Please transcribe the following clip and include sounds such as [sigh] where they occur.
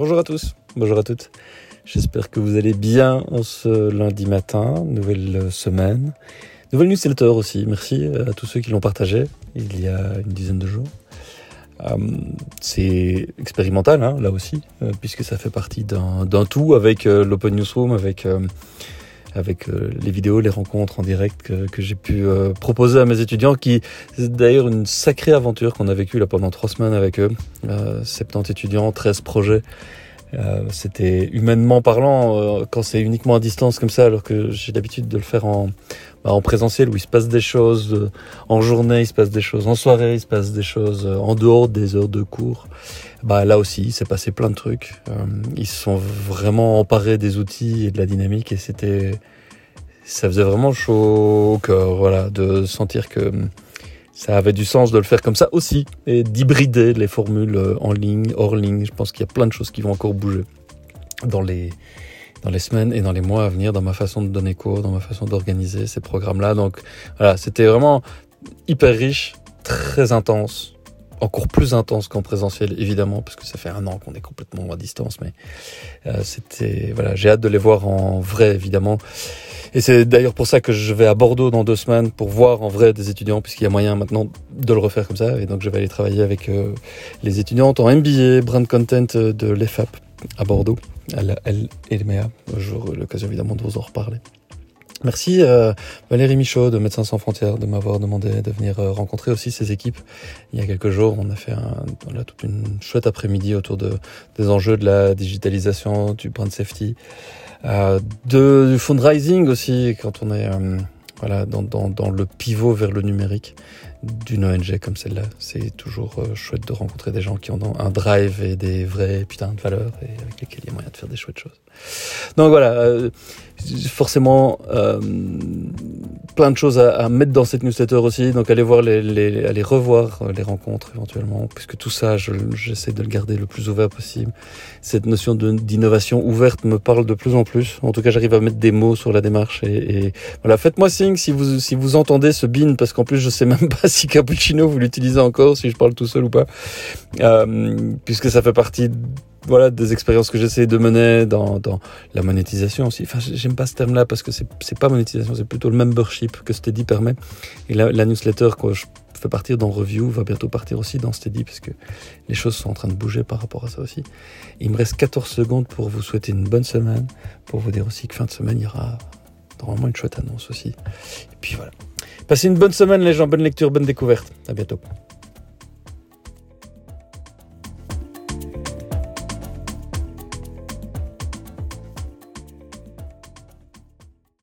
Bonjour à tous, bonjour à toutes. J'espère que vous allez bien en ce lundi matin, nouvelle semaine. Nouvelle newsletter aussi, merci à tous ceux qui l'ont partagé il y a une dizaine de jours. Euh, c'est expérimental, hein, là aussi, euh, puisque ça fait partie d'un tout avec euh, l'Open Newsroom, avec avec euh, les vidéos, les rencontres en direct que, que j'ai pu euh, proposer à mes étudiants, qui c'est d'ailleurs une sacrée aventure qu'on a vécue là pendant trois semaines avec eux. Euh, 70 étudiants, 13 projets. Euh, c'était humainement parlant euh, quand c'est uniquement à distance comme ça, alors que j'ai l'habitude de le faire en, bah, en présentiel où il se passe des choses en journée, il se passe des choses en soirée, il se passe des choses en dehors des heures de cours. Bah là aussi, il s'est passé plein de trucs. Euh, ils se sont vraiment emparés des outils et de la dynamique et c'était, ça faisait vraiment chaud au cœur, voilà, de sentir que ça avait du sens de le faire comme ça aussi et d'hybrider les formules en ligne, hors ligne. Je pense qu'il y a plein de choses qui vont encore bouger dans les dans les semaines et dans les mois à venir dans ma façon de donner cours, dans ma façon d'organiser ces programmes-là. Donc voilà, c'était vraiment hyper riche, très intense, encore plus intense qu'en présentiel évidemment parce que ça fait un an qu'on est complètement à distance mais euh, c'était voilà j'ai hâte de les voir en vrai évidemment et c'est d'ailleurs pour ça que je vais à Bordeaux dans deux semaines pour voir en vrai des étudiants puisqu'il y a moyen maintenant de le refaire comme ça. Et donc je vais aller travailler avec euh, les étudiantes en MBA brand content de l'EFAP à Bordeaux. À la LMA j'aurai l'occasion évidemment de vous en reparler Merci euh, Valérie Michaud de Médecins sans frontières de m'avoir demandé de venir euh, rencontrer aussi ces équipes. Il y a quelques jours, on a fait un, voilà, toute une chouette après-midi autour de, des enjeux de la digitalisation, du brand safety, euh, du fundraising aussi, quand on est euh, dans le pivot vers le numérique d'une ONG comme celle-là. C'est toujours euh, chouette de rencontrer des gens qui ont un drive et des vrais putains de valeurs et avec lesquels il y a moyen de faire des chouettes choses. Donc voilà, euh, forcément euh, plein de choses à, à, mettre dans cette newsletter aussi. Donc allez voir les, les allez revoir les rencontres éventuellement, puisque tout ça, j'essaie de le garder le plus ouvert possible. Cette notion d'innovation ouverte me parle de plus en plus. En tout cas, j'arrive à mettre des mots sur la démarche et, et voilà. Faites-moi signe si vous si vous entendez ce bin, parce qu'en plus je sais même [laughs] pas si cappuccino vous l'utilisez encore, si je parle tout seul ou pas, euh, puisque ça fait partie voilà des expériences que j'essaie de mener dans, dans la monétisation aussi. Enfin, j'aime pas ce terme-là parce que c'est pas monétisation, c'est plutôt le membership que Steady permet. Et la, la newsletter que je fais partir dans Review va bientôt partir aussi dans Steady parce que les choses sont en train de bouger par rapport à ça aussi. Il me reste 14 secondes pour vous souhaiter une bonne semaine, pour vous dire aussi que fin de semaine il y aura normalement une chouette annonce aussi. Et puis voilà. Passez une bonne semaine les gens, bonne lecture, bonne découverte. À bientôt.